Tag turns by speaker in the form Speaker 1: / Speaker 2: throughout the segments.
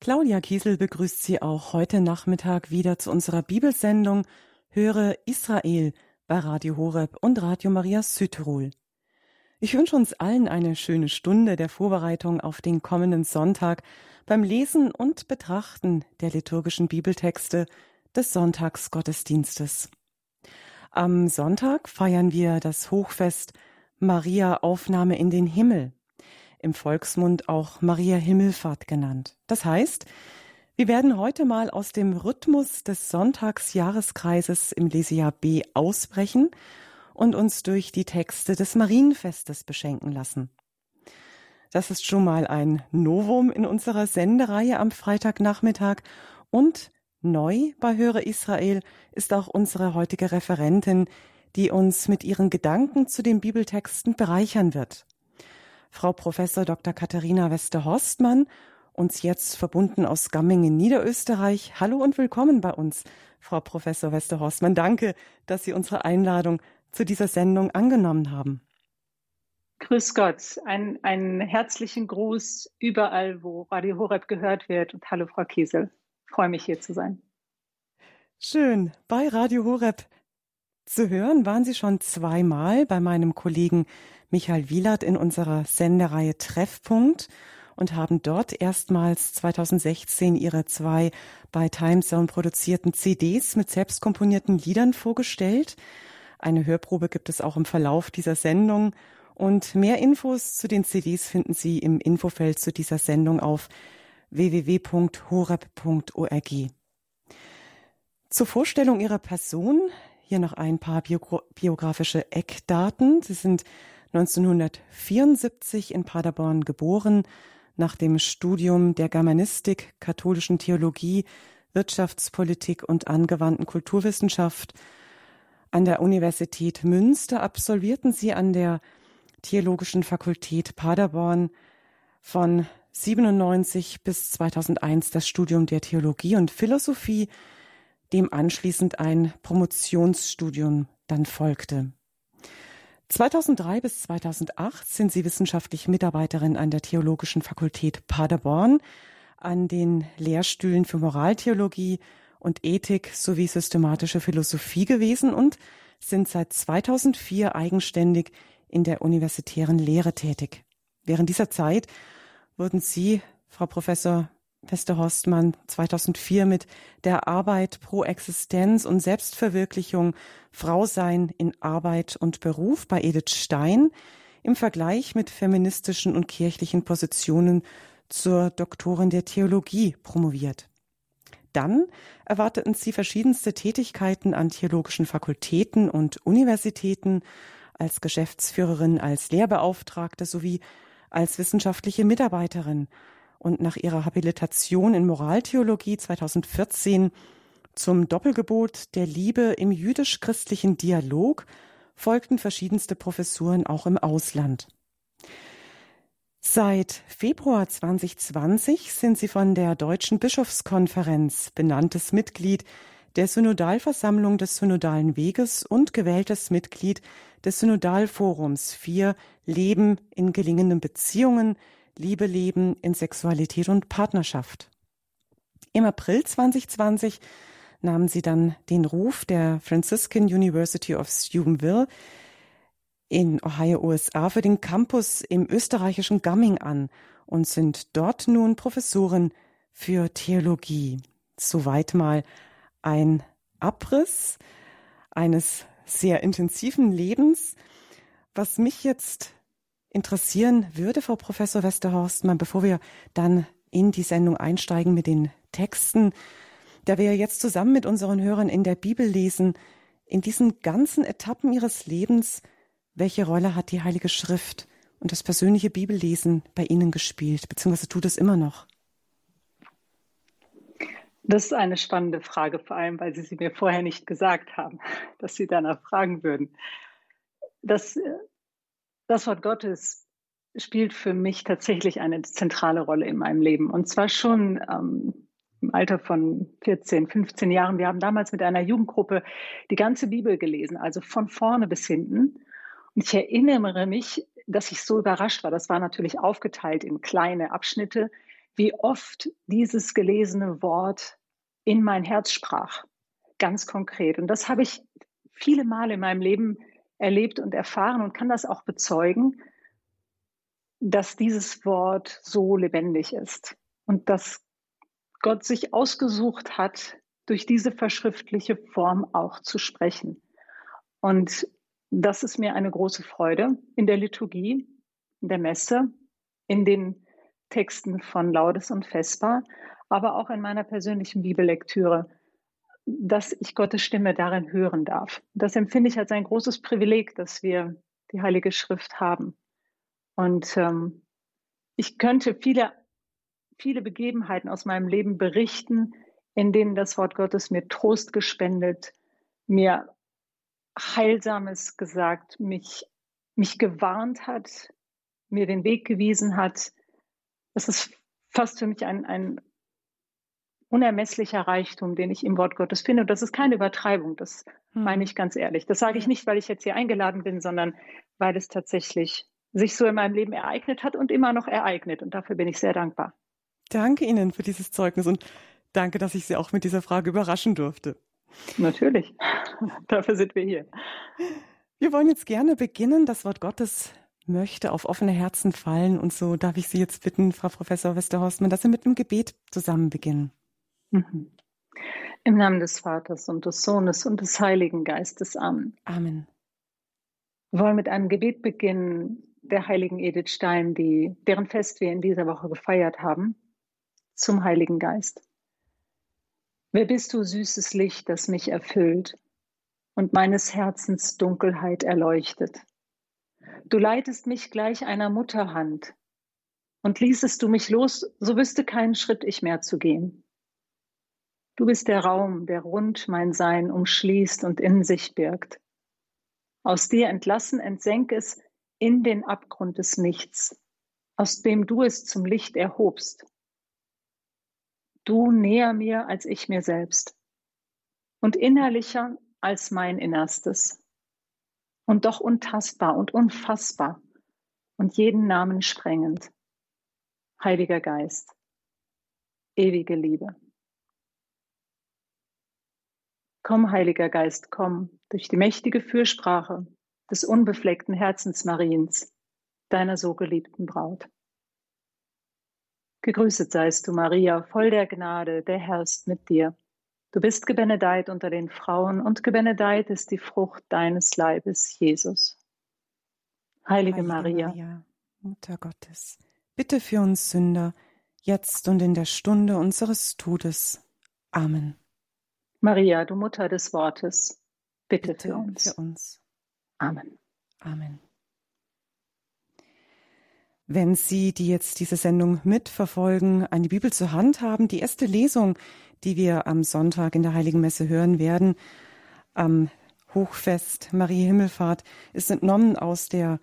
Speaker 1: Claudia Kiesel begrüßt Sie auch heute Nachmittag wieder zu unserer Bibelsendung Höre Israel bei Radio Horeb und Radio Maria Südtirol. Ich wünsche uns allen eine schöne Stunde der Vorbereitung auf den kommenden Sonntag beim Lesen und Betrachten der liturgischen Bibeltexte des Sonntagsgottesdienstes. Am Sonntag feiern wir das Hochfest Maria Aufnahme in den Himmel im Volksmund auch Maria Himmelfahrt genannt. Das heißt, wir werden heute mal aus dem Rhythmus des Sonntagsjahreskreises im Lesejahr B ausbrechen und uns durch die Texte des Marienfestes beschenken lassen. Das ist schon mal ein Novum in unserer Sendereihe am Freitagnachmittag und neu bei Höre Israel ist auch unsere heutige Referentin, die uns mit ihren Gedanken zu den Bibeltexten bereichern wird. Frau Professor Dr. Katharina Wester-Horstmann, uns jetzt verbunden aus Gammingen, Niederösterreich. Hallo und willkommen bei uns, Frau Professor Wester-Horstmann. Danke, dass Sie unsere Einladung zu dieser Sendung angenommen haben.
Speaker 2: Grüß Gott, ein, einen herzlichen Gruß überall, wo Radio Horeb gehört wird. Und hallo, Frau Kiesel. Ich freue mich, hier zu sein.
Speaker 1: Schön. Bei Radio Horeb zu hören waren Sie schon zweimal bei meinem Kollegen Michael Wielert in unserer Sendereihe Treffpunkt und haben dort erstmals 2016 ihre zwei bei Timezone produzierten CDs mit selbstkomponierten Liedern vorgestellt. Eine Hörprobe gibt es auch im Verlauf dieser Sendung. Und mehr Infos zu den CDs finden Sie im Infofeld zu dieser Sendung auf www.horeb.org. Zur Vorstellung Ihrer Person hier noch ein paar biografische Eckdaten. Sie sind 1974 in Paderborn geboren, nach dem Studium der Germanistik, katholischen Theologie, Wirtschaftspolitik und angewandten Kulturwissenschaft an der Universität Münster absolvierten sie an der Theologischen Fakultät Paderborn von 97 bis 2001 das Studium der Theologie und Philosophie, dem anschließend ein Promotionsstudium dann folgte. 2003 bis 2008 sind sie wissenschaftliche Mitarbeiterin an der Theologischen Fakultät Paderborn, an den Lehrstühlen für Moraltheologie und Ethik sowie systematische Philosophie gewesen und sind seit 2004 eigenständig in der universitären Lehre tätig. Während dieser Zeit wurden Sie, Frau Professor Wester Horstmann 2004 mit der Arbeit pro Existenz und Selbstverwirklichung Frau sein in Arbeit und Beruf bei Edith Stein im Vergleich mit feministischen und kirchlichen Positionen zur Doktorin der Theologie promoviert. Dann erwarteten sie verschiedenste Tätigkeiten an theologischen Fakultäten und Universitäten als Geschäftsführerin, als Lehrbeauftragte sowie als wissenschaftliche Mitarbeiterin und nach ihrer Habilitation in Moraltheologie 2014 zum Doppelgebot der Liebe im jüdisch-christlichen Dialog folgten verschiedenste Professuren auch im Ausland. Seit Februar 2020 sind sie von der Deutschen Bischofskonferenz benanntes Mitglied der Synodalversammlung des Synodalen Weges und gewähltes Mitglied des Synodalforums 4 Leben in gelingenden Beziehungen Liebe leben in Sexualität und Partnerschaft. Im April 2020 nahmen sie dann den Ruf der Franciscan University of Steubenville in Ohio, USA für den Campus im österreichischen Gumming an und sind dort nun Professorin für Theologie. Soweit mal ein Abriss eines sehr intensiven Lebens. Was mich jetzt interessieren würde, Frau Professor Westerhorstmann, bevor wir dann in die Sendung einsteigen mit den Texten, da wir jetzt zusammen mit unseren Hörern in der Bibel lesen, in diesen ganzen Etappen ihres Lebens, welche Rolle hat die Heilige Schrift und das persönliche Bibellesen bei Ihnen gespielt, beziehungsweise tut es immer noch?
Speaker 2: Das ist eine spannende Frage, vor allem, weil Sie sie mir vorher nicht gesagt haben, dass Sie danach fragen würden. Das das Wort Gottes spielt für mich tatsächlich eine zentrale Rolle in meinem Leben. Und zwar schon ähm, im Alter von 14, 15 Jahren. Wir haben damals mit einer Jugendgruppe die ganze Bibel gelesen, also von vorne bis hinten. Und ich erinnere mich, dass ich so überrascht war. Das war natürlich aufgeteilt in kleine Abschnitte, wie oft dieses gelesene Wort in mein Herz sprach, ganz konkret. Und das habe ich viele Male in meinem Leben erlebt und erfahren und kann das auch bezeugen, dass dieses Wort so lebendig ist und dass Gott sich ausgesucht hat, durch diese verschriftliche Form auch zu sprechen. Und das ist mir eine große Freude in der Liturgie, in der Messe, in den Texten von Laudes und Vesper, aber auch in meiner persönlichen Bibellektüre, dass ich Gottes Stimme darin hören darf. Das empfinde ich als ein großes Privileg, dass wir die Heilige Schrift haben. Und ähm, ich könnte viele, viele Begebenheiten aus meinem Leben berichten, in denen das Wort Gottes mir Trost gespendet, mir Heilsames gesagt, mich, mich gewarnt hat, mir den Weg gewiesen hat. Das ist fast für mich ein, ein unermesslicher Reichtum, den ich im Wort Gottes finde. Und das ist keine Übertreibung, das hm. meine ich ganz ehrlich. Das sage ich nicht, weil ich jetzt hier eingeladen bin, sondern weil es tatsächlich sich so in meinem Leben ereignet hat und immer noch ereignet. Und dafür bin ich sehr dankbar.
Speaker 1: Danke Ihnen für dieses Zeugnis und danke, dass ich Sie auch mit dieser Frage überraschen durfte.
Speaker 2: Natürlich. Dafür sind wir hier.
Speaker 1: Wir wollen jetzt gerne beginnen. Das Wort Gottes möchte auf offene Herzen fallen. Und so darf ich Sie jetzt bitten, Frau Professor Westerhorstmann, dass Sie mit einem Gebet zusammen beginnen.
Speaker 2: Mhm. Im Namen des Vaters und des Sohnes und des Heiligen Geistes. Amen.
Speaker 1: Amen.
Speaker 2: Wir wollen mit einem Gebet beginnen der heiligen Edith Stein, die, deren Fest wir in dieser Woche gefeiert haben, zum Heiligen Geist. Wer bist du, süßes Licht, das mich erfüllt und meines Herzens Dunkelheit erleuchtet? Du leitest mich gleich einer Mutterhand, und ließest du mich los, so wüsste keinen Schritt ich mehr zu gehen. Du bist der Raum, der rund mein Sein umschließt und in sich birgt. Aus dir entlassen entsenk es in den Abgrund des Nichts, aus dem du es zum Licht erhobst du näher mir als ich mir selbst und innerlicher als mein Innerstes und doch untastbar und unfassbar und jeden Namen sprengend. Heiliger Geist, ewige Liebe. Komm, Heiliger Geist, komm durch die mächtige Fürsprache des unbefleckten Herzens Mariens, deiner so geliebten Braut. Gegrüßet seist du, Maria, voll der Gnade, der Herr ist mit dir. Du bist gebenedeit unter den Frauen und gebenedeit ist die Frucht deines Leibes, Jesus. Heilige, Heilige Maria, Maria,
Speaker 1: Mutter Gottes, bitte für uns Sünder, jetzt und in der Stunde unseres Todes. Amen.
Speaker 2: Maria, du Mutter des Wortes, bitte, bitte
Speaker 1: für uns. Für uns.
Speaker 2: Amen.
Speaker 1: Amen. Wenn Sie, die jetzt diese Sendung mitverfolgen, eine Bibel zur Hand haben, die erste Lesung, die wir am Sonntag in der Heiligen Messe hören werden, am Hochfest Marie Himmelfahrt, ist entnommen aus der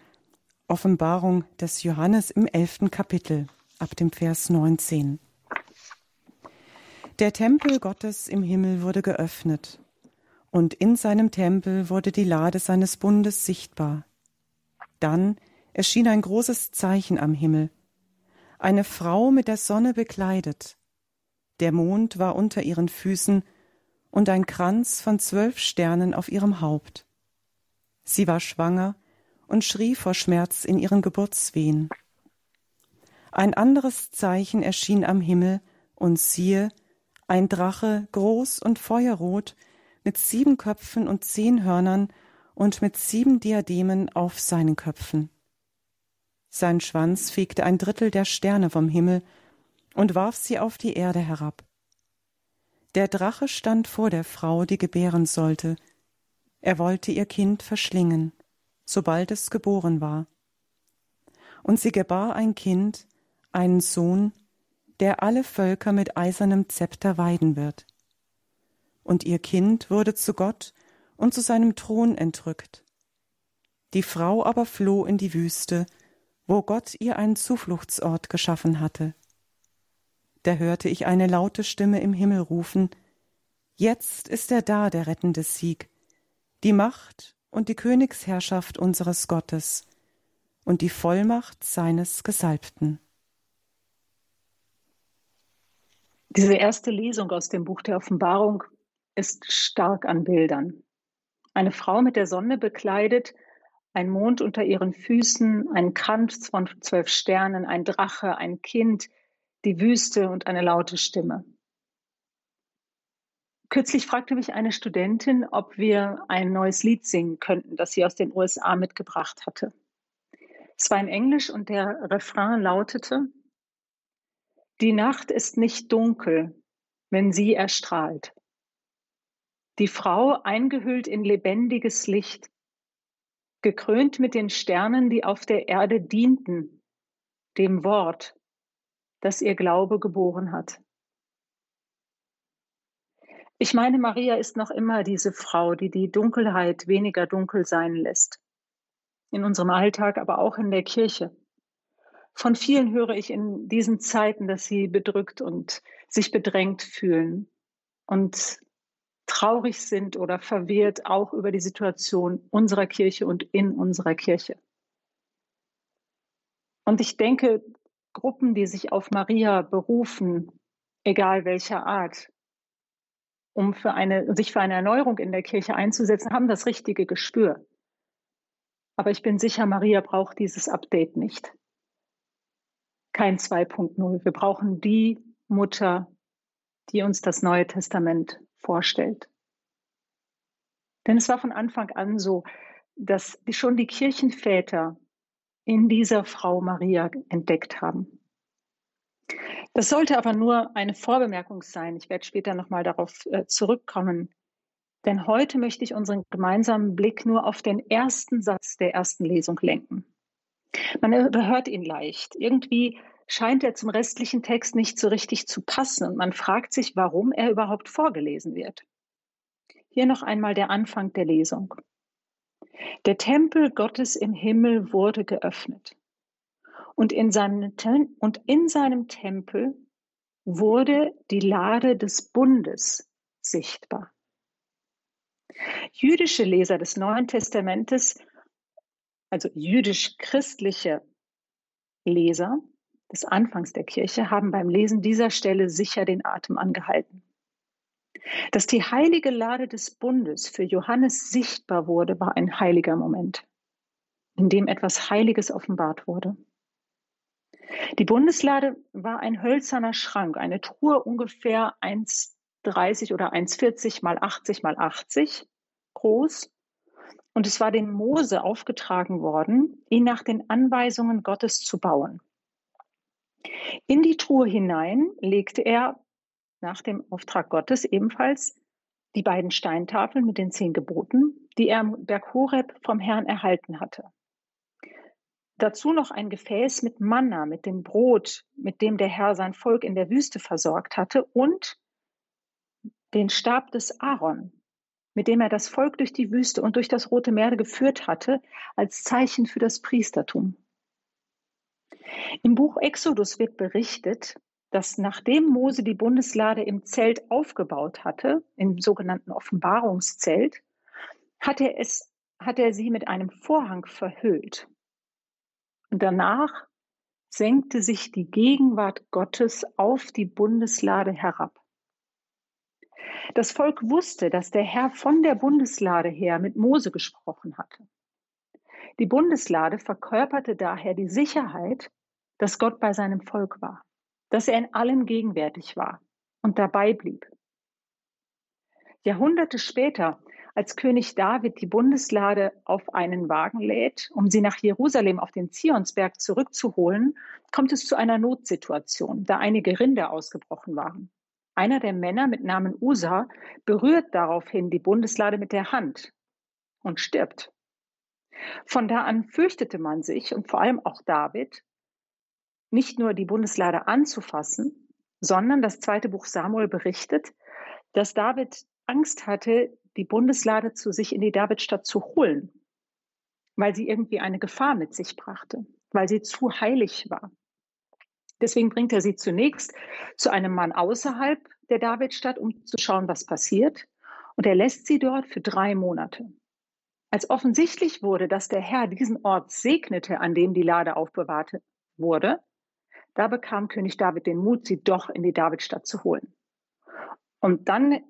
Speaker 1: Offenbarung des Johannes im elften Kapitel ab dem Vers 19. Der Tempel Gottes im Himmel wurde geöffnet, und in seinem Tempel wurde die Lade seines Bundes sichtbar. Dann erschien ein großes Zeichen am Himmel. Eine Frau mit der Sonne bekleidet. Der Mond war unter ihren Füßen und ein Kranz von zwölf Sternen auf ihrem Haupt. Sie war schwanger und schrie vor Schmerz in ihren Geburtswehen. Ein anderes Zeichen erschien am Himmel, und siehe, ein Drache, groß und feuerrot, mit sieben Köpfen und zehn Hörnern und mit sieben Diademen auf seinen Köpfen. Sein Schwanz fegte ein Drittel der Sterne vom Himmel und warf sie auf die Erde herab. Der Drache stand vor der Frau, die gebären sollte. Er wollte ihr Kind verschlingen, sobald es geboren war. Und sie gebar ein Kind, einen Sohn, der alle Völker mit eisernem Zepter weiden wird. Und ihr Kind wurde zu Gott und zu seinem Thron entrückt. Die Frau aber floh in die Wüste, wo Gott ihr einen Zufluchtsort geschaffen hatte. Da hörte ich eine laute Stimme im Himmel rufen Jetzt ist er da, der rettende Sieg, die Macht und die Königsherrschaft unseres Gottes und die Vollmacht seines Gesalbten.
Speaker 2: Diese erste Lesung aus dem Buch der Offenbarung ist stark an Bildern. Eine Frau mit der Sonne bekleidet, ein Mond unter ihren Füßen, ein Kranz von zwölf Sternen, ein Drache, ein Kind, die Wüste und eine laute Stimme. Kürzlich fragte mich eine Studentin, ob wir ein neues Lied singen könnten, das sie aus den USA mitgebracht hatte. Es war in Englisch und der Refrain lautete, Die Nacht ist nicht dunkel, wenn sie erstrahlt. Die Frau eingehüllt in lebendiges Licht, gekrönt mit den Sternen, die auf der Erde dienten, dem Wort, das ihr Glaube geboren hat. Ich meine, Maria ist noch immer diese Frau, die die Dunkelheit weniger dunkel sein lässt. In unserem Alltag, aber auch in der Kirche. Von vielen höre ich in diesen Zeiten, dass sie bedrückt und sich bedrängt fühlen und traurig sind oder verwirrt auch über die Situation unserer Kirche und in unserer Kirche. Und ich denke, Gruppen, die sich auf Maria berufen, egal welcher Art, um für eine, sich für eine Erneuerung in der Kirche einzusetzen, haben das richtige Gespür. Aber ich bin sicher, Maria braucht dieses Update nicht. Kein 2.0. Wir brauchen die Mutter, die uns das Neue Testament vorstellt. Denn es war von Anfang an so, dass schon die Kirchenväter in dieser Frau Maria entdeckt haben. Das sollte aber nur eine Vorbemerkung sein. Ich werde später nochmal darauf äh, zurückkommen. Denn heute möchte ich unseren gemeinsamen Blick nur auf den ersten Satz der ersten Lesung lenken. Man überhört ihn leicht. Irgendwie scheint er zum restlichen Text nicht so richtig zu passen und man fragt sich, warum er überhaupt vorgelesen wird. Hier noch einmal der Anfang der Lesung. Der Tempel Gottes im Himmel wurde geöffnet und in seinem, und in seinem Tempel wurde die Lade des Bundes sichtbar. Jüdische Leser des Neuen Testamentes, also jüdisch-christliche Leser des Anfangs der Kirche, haben beim Lesen dieser Stelle sicher den Atem angehalten. Dass die heilige Lade des Bundes für Johannes sichtbar wurde, war ein heiliger Moment, in dem etwas Heiliges offenbart wurde. Die Bundeslade war ein hölzerner Schrank, eine Truhe ungefähr 1,30 oder 1,40 mal 80 mal 80 groß. Und es war dem Mose aufgetragen worden, ihn nach den Anweisungen Gottes zu bauen. In die Truhe hinein legte er nach dem Auftrag Gottes ebenfalls die beiden Steintafeln mit den zehn Geboten, die er am Berg Horeb vom Herrn erhalten hatte. Dazu noch ein Gefäß mit Manna, mit dem Brot, mit dem der Herr sein Volk in der Wüste versorgt hatte, und den Stab des Aaron, mit dem er das Volk durch die Wüste und durch das Rote Meer geführt hatte, als Zeichen für das Priestertum. Im Buch Exodus wird berichtet, dass nachdem Mose die Bundeslade im Zelt aufgebaut hatte, im sogenannten Offenbarungszelt, hat er, es, hat er sie mit einem Vorhang verhüllt. Und danach senkte sich die Gegenwart Gottes auf die Bundeslade herab. Das Volk wusste, dass der Herr von der Bundeslade her mit Mose gesprochen hatte. Die Bundeslade verkörperte daher die Sicherheit, dass Gott bei seinem Volk war, dass er in allem gegenwärtig war und dabei blieb. Jahrhunderte später als König David die Bundeslade auf einen Wagen lädt, um sie nach Jerusalem auf den Zionsberg zurückzuholen, kommt es zu einer Notsituation, da einige Rinder ausgebrochen waren. Einer der Männer mit Namen Usa berührt daraufhin die Bundeslade mit der Hand und stirbt. Von da an fürchtete man sich und vor allem auch David, nicht nur die Bundeslade anzufassen, sondern das zweite Buch Samuel berichtet, dass David Angst hatte, die Bundeslade zu sich in die Davidstadt zu holen, weil sie irgendwie eine Gefahr mit sich brachte, weil sie zu heilig war. Deswegen bringt er sie zunächst zu einem Mann außerhalb der Davidstadt, um zu schauen, was passiert. Und er lässt sie dort für drei Monate. Als offensichtlich wurde, dass der Herr diesen Ort segnete, an dem die Lade aufbewahrt wurde, Da bekam König David den Mut, sie doch in die Davidstadt zu holen. Und dann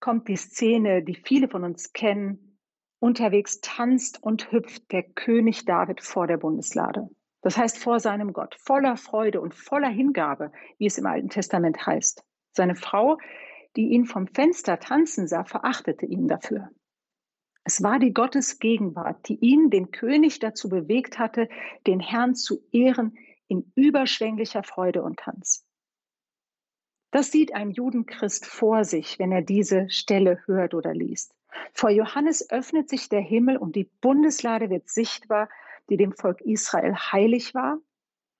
Speaker 2: kommt die Szene, die viele von uns kennen. Unterwegs tanzt und hüpft der König David vor der Bundeslade. Das heißt vor seinem Gott, voller Freude und voller Hingabe, wie es im Alten Testament heißt. Seine Frau, die ihn vom Fenster tanzen sah, verachtete ihn dafür. Es war die Gottesgegenwart, die ihn, den König, dazu bewegt hatte, den Herrn zu ehren in überschwänglicher Freude und Tanz. Das sieht ein Judenchrist vor sich, wenn er diese Stelle hört oder liest. Vor Johannes öffnet sich der Himmel und die Bundeslade wird sichtbar, die dem Volk Israel heilig war,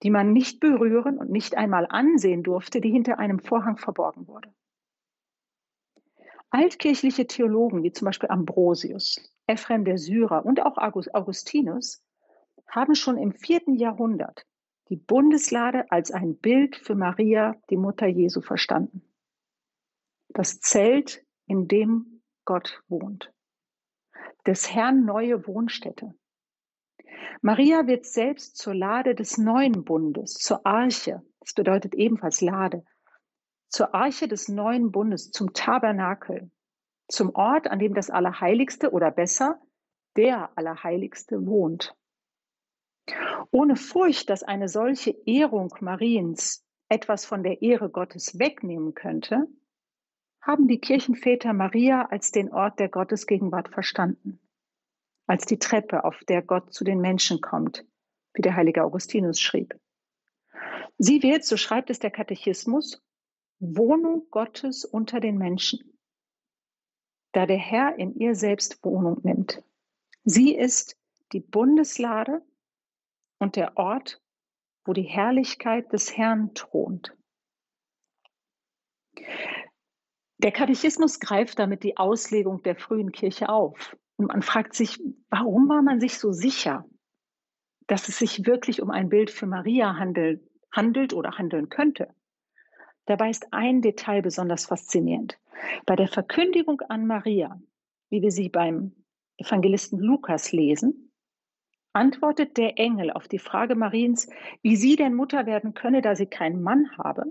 Speaker 2: die man nicht berühren und nicht einmal ansehen durfte, die hinter einem Vorhang verborgen wurde. Altkirchliche Theologen wie zum Beispiel Ambrosius, Ephrem der Syrer und auch Augustinus haben schon im vierten Jahrhundert die Bundeslade als ein Bild für Maria, die Mutter Jesu, verstanden. Das Zelt, in dem Gott wohnt. Des Herrn neue Wohnstätte. Maria wird selbst zur Lade des neuen Bundes, zur Arche, das bedeutet ebenfalls Lade, zur Arche des neuen Bundes, zum Tabernakel, zum Ort, an dem das Allerheiligste oder besser der Allerheiligste wohnt. Ohne Furcht, dass eine solche Ehrung Mariens etwas von der Ehre Gottes wegnehmen könnte, haben die Kirchenväter Maria als den Ort der Gottesgegenwart verstanden, als die Treppe, auf der Gott zu den Menschen kommt, wie der heilige Augustinus schrieb. Sie wird, so schreibt es der Katechismus, Wohnung Gottes unter den Menschen, da der Herr in ihr selbst Wohnung nimmt. Sie ist die Bundeslade und der Ort, wo die Herrlichkeit des Herrn thront. Der Katechismus greift damit die Auslegung der frühen Kirche auf. Und man fragt sich, warum war man sich so sicher, dass es sich wirklich um ein Bild für Maria handelt, handelt oder handeln könnte? Dabei ist ein Detail besonders faszinierend. Bei der Verkündigung an Maria, wie wir sie beim Evangelisten Lukas lesen, antwortet der Engel auf die Frage Mariens, wie sie denn Mutter werden könne, da sie keinen Mann habe.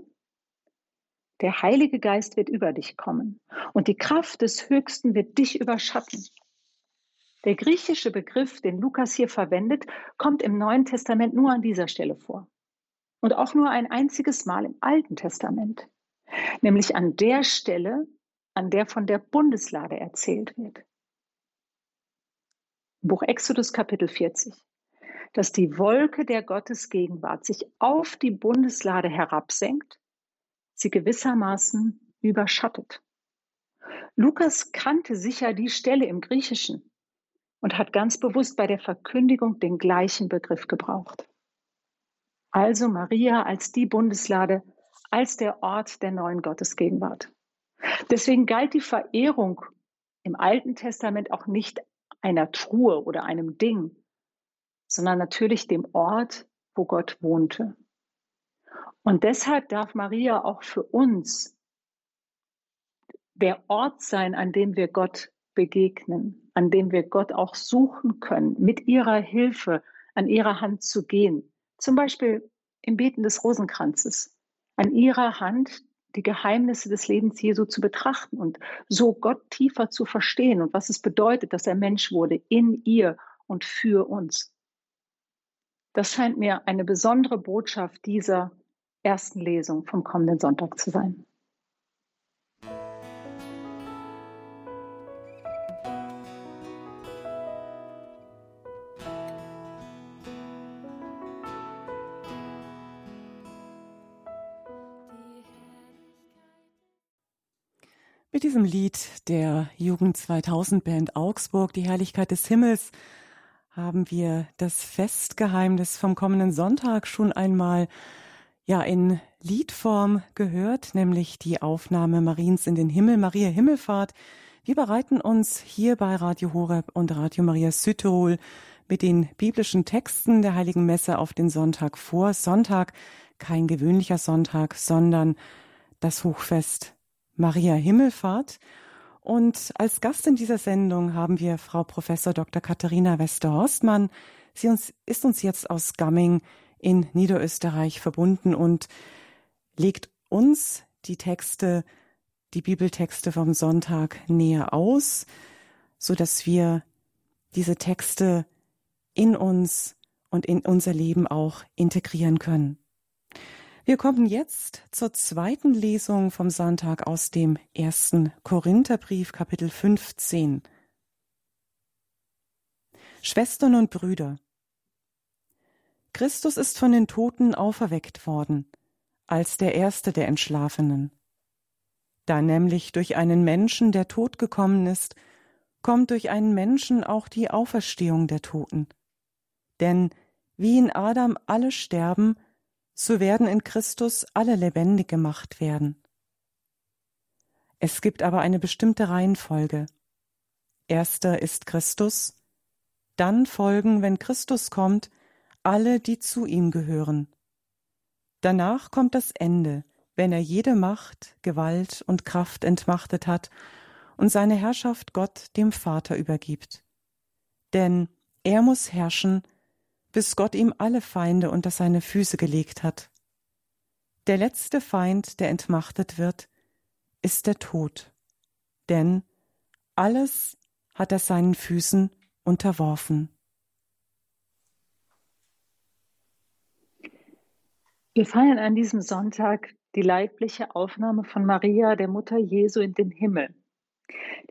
Speaker 2: Der Heilige Geist wird über dich kommen und die Kraft des Höchsten wird dich überschatten. Der griechische Begriff, den Lukas hier verwendet, kommt im Neuen Testament nur an dieser Stelle vor und auch nur ein einziges Mal im Alten Testament, nämlich an der Stelle, an der von der Bundeslade erzählt wird. Buch Exodus Kapitel 40, dass die Wolke der Gottesgegenwart sich auf die Bundeslade herabsenkt, sie gewissermaßen überschattet. Lukas kannte sicher die Stelle im Griechischen und hat ganz bewusst bei der Verkündigung den gleichen Begriff gebraucht. Also Maria als die Bundeslade, als der Ort der neuen Gottesgegenwart. Deswegen galt die Verehrung im Alten Testament auch nicht einer Truhe oder einem Ding, sondern natürlich dem Ort, wo Gott wohnte. Und deshalb darf Maria auch für uns der Ort sein, an dem wir Gott begegnen, an dem wir Gott auch suchen können, mit ihrer Hilfe an ihrer Hand zu gehen, zum Beispiel im Beten des Rosenkranzes, an ihrer Hand die Geheimnisse des Lebens Jesu zu betrachten und so Gott tiefer zu verstehen und was es bedeutet, dass er Mensch wurde in ihr und für uns. Das scheint mir eine besondere Botschaft dieser ersten Lesung vom kommenden Sonntag zu sein.
Speaker 1: Mit diesem Lied der Jugend 2000 Band Augsburg, die Herrlichkeit des Himmels, haben wir das Festgeheimnis vom kommenden Sonntag schon einmal ja in Liedform gehört, nämlich die Aufnahme Mariens in den Himmel, Maria Himmelfahrt. Wir bereiten uns hier bei Radio Horeb und Radio Maria Südtirol mit den biblischen Texten der Heiligen Messe auf den Sonntag vor. Sonntag, kein gewöhnlicher Sonntag, sondern das Hochfest Maria Himmelfahrt. Und als Gast in dieser Sendung haben wir Frau Professor Dr. Katharina Westerhorstmann. Sie uns, ist uns jetzt aus Gamming in Niederösterreich verbunden und legt uns die Texte, die Bibeltexte vom Sonntag näher aus, so dass wir diese Texte in uns und in unser Leben auch integrieren können. Wir kommen jetzt zur zweiten Lesung vom Sonntag aus dem ersten Korintherbrief, Kapitel 15. Schwestern und Brüder, Christus ist von den Toten auferweckt worden, als der erste der Entschlafenen. Da nämlich durch einen Menschen der Tod gekommen ist, kommt durch einen Menschen auch die Auferstehung der Toten. Denn wie in Adam alle sterben, so werden in Christus alle lebendig gemacht werden. Es gibt aber eine bestimmte Reihenfolge. Erster ist Christus, dann folgen, wenn Christus kommt, alle, die zu ihm gehören. Danach kommt das Ende, wenn er jede Macht, Gewalt und Kraft entmachtet hat und seine Herrschaft Gott dem Vater übergibt. Denn er muss herrschen, bis Gott ihm alle Feinde unter seine Füße gelegt hat. Der letzte Feind, der entmachtet wird, ist der Tod. Denn alles hat er seinen Füßen unterworfen.
Speaker 2: Wir feiern an diesem Sonntag die leibliche Aufnahme von Maria, der Mutter Jesu, in den Himmel.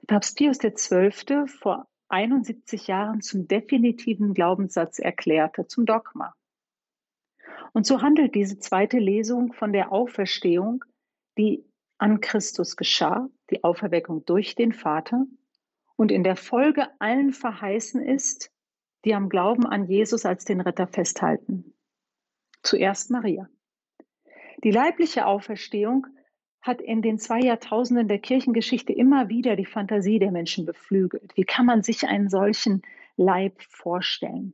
Speaker 2: Papst Pius XII. vor 71 Jahren zum definitiven Glaubenssatz erklärte, zum Dogma. Und so handelt diese zweite Lesung von der Auferstehung, die an Christus geschah, die Auferweckung durch den Vater und in der Folge allen verheißen ist, die am Glauben an Jesus als den Retter festhalten. Zuerst Maria. Die leibliche Auferstehung hat in den zwei Jahrtausenden der Kirchengeschichte immer wieder die Fantasie der Menschen beflügelt. Wie kann man sich einen solchen Leib vorstellen?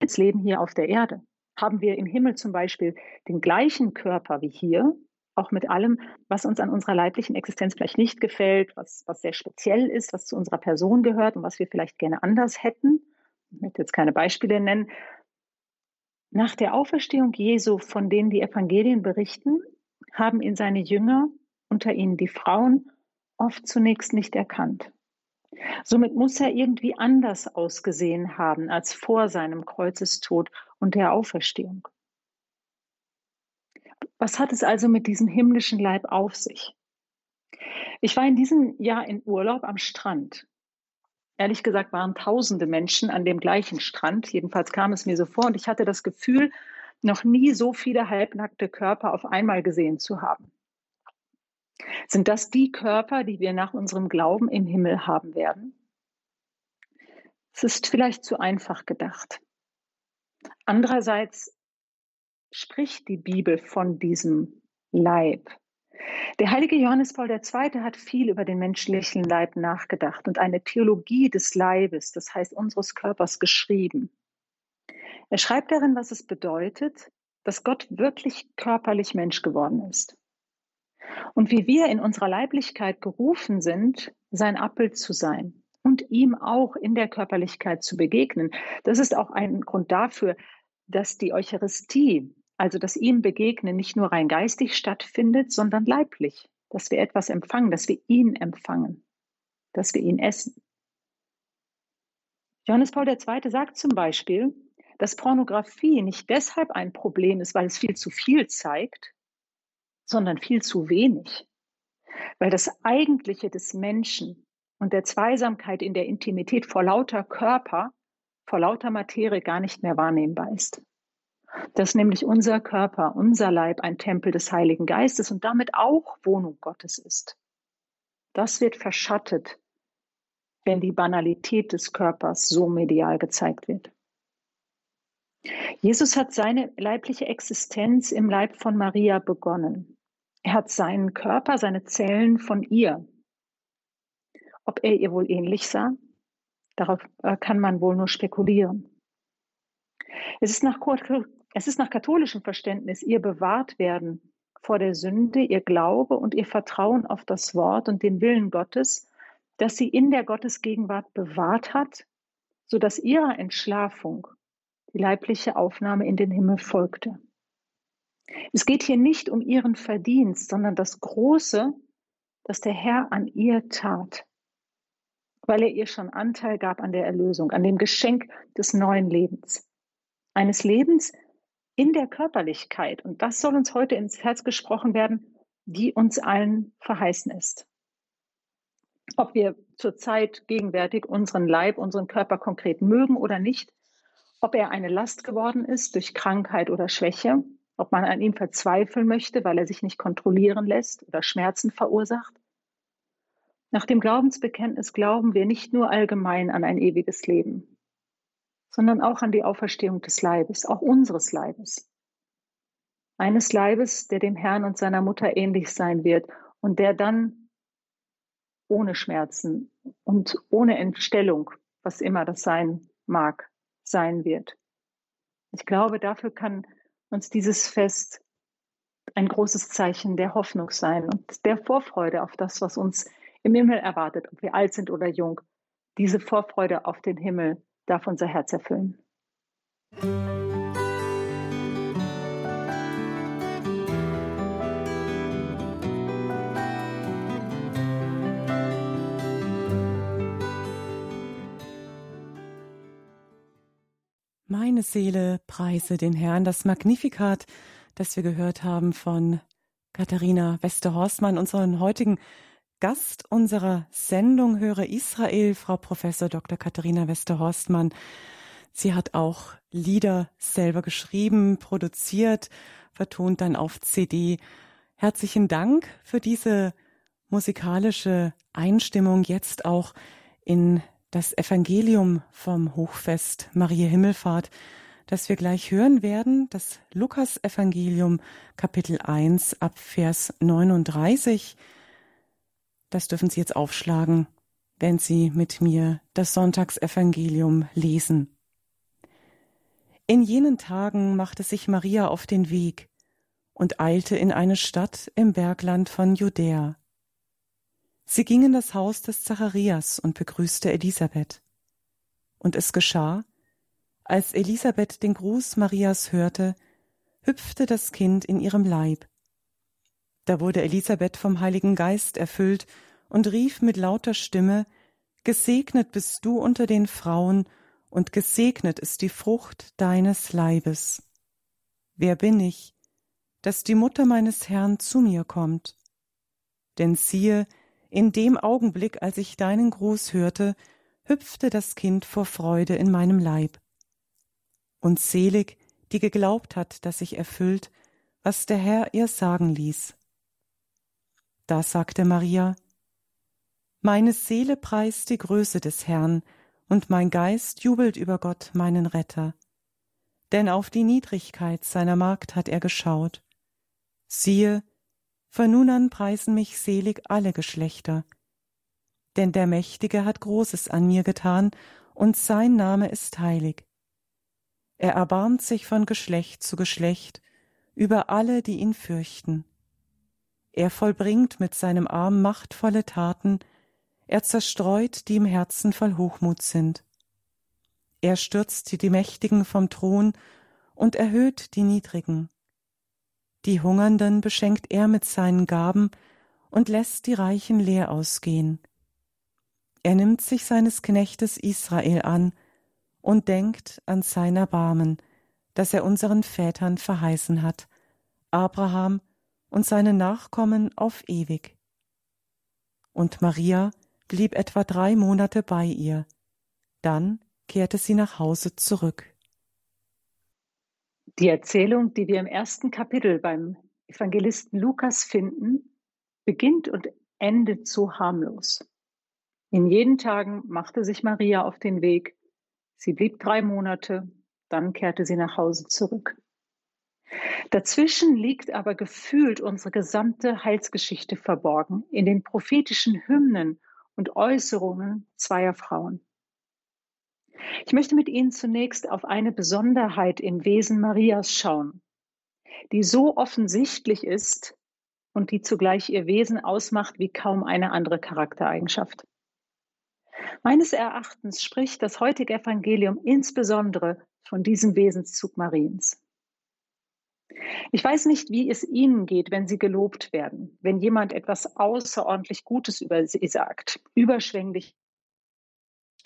Speaker 2: Das Leben hier auf der Erde. Haben wir im Himmel zum Beispiel den gleichen Körper wie hier, auch mit allem, was uns an unserer leiblichen Existenz vielleicht nicht gefällt, was, was sehr speziell ist, was zu unserer Person gehört und was wir vielleicht gerne anders hätten. Ich möchte jetzt keine Beispiele nennen. Nach der Auferstehung Jesu, von denen die Evangelien berichten, haben ihn seine Jünger, unter ihnen die Frauen, oft zunächst nicht erkannt. Somit muss er irgendwie anders ausgesehen haben als vor seinem Kreuzestod und der Auferstehung. Was hat es also mit diesem himmlischen Leib auf sich? Ich war in diesem Jahr in Urlaub am Strand. Ehrlich gesagt waren tausende Menschen an dem gleichen Strand. Jedenfalls kam es mir so vor und ich hatte das Gefühl, noch nie so viele halbnackte Körper auf einmal gesehen zu haben. Sind das die Körper, die wir nach unserem Glauben im Himmel haben werden? Es ist vielleicht zu einfach gedacht. Andererseits spricht die Bibel von diesem Leib. Der heilige Johannes Paul II. hat viel über den menschlichen Leib nachgedacht und eine Theologie des Leibes, das heißt unseres Körpers, geschrieben. Er schreibt darin, was es bedeutet, dass Gott wirklich körperlich Mensch geworden ist. Und wie wir in unserer Leiblichkeit gerufen sind, sein Abbild zu sein und ihm auch in der Körperlichkeit zu begegnen. Das ist auch ein Grund dafür, dass die Eucharistie, also das ihm begegnen, nicht nur rein geistig stattfindet, sondern leiblich, dass wir etwas empfangen, dass wir ihn empfangen, dass wir ihn essen. Johannes Paul II. sagt zum Beispiel, dass Pornografie nicht deshalb ein Problem ist, weil es viel zu viel zeigt, sondern viel zu wenig. Weil das Eigentliche des Menschen und der Zweisamkeit in der Intimität vor lauter Körper, vor lauter Materie gar nicht mehr wahrnehmbar ist. Dass nämlich unser Körper, unser Leib ein Tempel des Heiligen Geistes und damit auch Wohnung Gottes ist. Das wird verschattet, wenn die Banalität des Körpers so medial gezeigt wird. Jesus hat seine leibliche Existenz im Leib von Maria begonnen. Er hat seinen Körper, seine Zellen von ihr. Ob er ihr wohl ähnlich sah, darauf äh, kann man wohl nur spekulieren. Es ist nach, es ist nach katholischem Verständnis ihr bewahrt werden vor der Sünde, ihr Glaube und ihr Vertrauen auf das Wort und den Willen Gottes, das sie in der Gottesgegenwart bewahrt hat, sodass ihrer Entschlafung die leibliche Aufnahme in den Himmel folgte. Es geht hier nicht um ihren Verdienst, sondern das Große, das der Herr an ihr tat, weil er ihr schon Anteil gab an der Erlösung, an dem Geschenk des neuen Lebens. Eines Lebens in der Körperlichkeit. Und das soll uns heute ins Herz gesprochen werden, die uns allen verheißen ist. Ob wir zurzeit gegenwärtig unseren Leib, unseren Körper konkret mögen oder nicht, ob er eine Last geworden ist durch Krankheit oder Schwäche, ob man an ihm verzweifeln möchte, weil er sich nicht kontrollieren lässt oder Schmerzen verursacht. Nach dem Glaubensbekenntnis glauben wir nicht nur allgemein an ein ewiges Leben, sondern auch an die Auferstehung des Leibes, auch unseres Leibes. Eines Leibes, der dem Herrn und seiner Mutter ähnlich sein wird und der dann ohne Schmerzen und ohne Entstellung, was immer das sein mag, sein wird. Ich glaube, dafür kann uns dieses Fest ein großes Zeichen der Hoffnung sein und der Vorfreude auf das, was uns im Himmel erwartet, ob wir alt sind oder jung. Diese Vorfreude auf den Himmel darf unser Herz erfüllen.
Speaker 1: Meine Seele preise den Herrn. Das Magnificat, das wir gehört haben von Katharina Westerhorstmann, unseren heutigen Gast unserer Sendung Höre Israel, Frau Professor Dr. Katharina Westerhorstmann. Sie hat auch Lieder selber geschrieben, produziert, vertont dann auf CD. Herzlichen Dank für diese musikalische Einstimmung jetzt auch in das Evangelium vom Hochfest Maria Himmelfahrt, das wir gleich hören werden, das Lukas Evangelium Kapitel 1 ab Vers 39. Das dürfen Sie jetzt aufschlagen, wenn Sie mit mir das Sonntagsevangelium lesen. In jenen Tagen machte sich Maria auf den Weg und eilte in eine Stadt im Bergland von Judäa. Sie ging in das Haus des Zacharias und begrüßte Elisabeth. Und es geschah, als Elisabeth den Gruß Marias hörte, hüpfte das Kind in ihrem Leib. Da wurde Elisabeth vom Heiligen Geist erfüllt und rief mit lauter Stimme Gesegnet bist du unter den Frauen, und gesegnet ist die Frucht deines Leibes. Wer bin ich, dass die Mutter meines Herrn zu mir kommt? Denn siehe, in dem Augenblick, als ich deinen Gruß hörte, hüpfte das Kind vor Freude in meinem Leib. Und selig, die geglaubt hat, dass sich erfüllt, was der Herr ihr sagen ließ. Da sagte Maria, Meine Seele preist die Größe des Herrn, und mein Geist jubelt über Gott, meinen Retter. Denn auf die Niedrigkeit seiner Magd hat er geschaut. Siehe, von nun an preisen mich selig alle Geschlechter. Denn der Mächtige hat Großes an mir getan, und sein Name ist heilig. Er erbarmt sich von Geschlecht zu Geschlecht über alle, die ihn fürchten. Er vollbringt mit seinem Arm machtvolle Taten, er zerstreut, die im Herzen voll Hochmut sind. Er stürzt die Mächtigen vom Thron und erhöht die Niedrigen. Die Hungernden beschenkt er mit seinen Gaben und lässt die Reichen leer ausgehen. Er nimmt sich seines Knechtes Israel an und denkt an sein Erbarmen, das er unseren Vätern verheißen hat, Abraham und seine Nachkommen auf ewig. Und Maria blieb etwa drei Monate bei ihr, dann kehrte sie nach Hause zurück.
Speaker 2: Die Erzählung, die wir im ersten Kapitel beim Evangelisten Lukas finden, beginnt und endet so harmlos. In jeden Tagen machte sich Maria auf den Weg. Sie blieb drei Monate, dann kehrte sie nach Hause zurück. Dazwischen liegt aber gefühlt unsere gesamte Heilsgeschichte verborgen in den prophetischen Hymnen und Äußerungen zweier Frauen. Ich möchte mit Ihnen zunächst auf eine Besonderheit im Wesen Marias schauen, die so offensichtlich ist und die zugleich ihr Wesen ausmacht wie kaum eine andere Charaktereigenschaft. Meines Erachtens spricht das heutige Evangelium insbesondere von diesem Wesenszug Mariens. Ich weiß nicht, wie es Ihnen geht, wenn Sie gelobt werden, wenn jemand etwas außerordentlich Gutes über Sie sagt, überschwänglich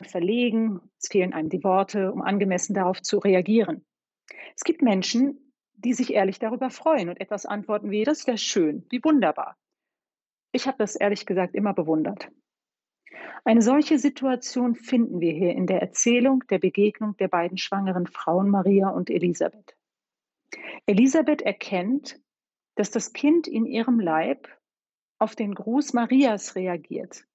Speaker 2: verlegen, es fehlen einem die Worte, um angemessen darauf zu reagieren. Es gibt Menschen, die sich ehrlich darüber freuen und etwas antworten wie, das wäre schön, wie wunderbar. Ich habe das ehrlich gesagt immer bewundert. Eine solche Situation finden wir hier in der Erzählung der Begegnung der beiden schwangeren Frauen Maria und Elisabeth. Elisabeth erkennt, dass das Kind in ihrem Leib auf den Gruß Marias reagiert.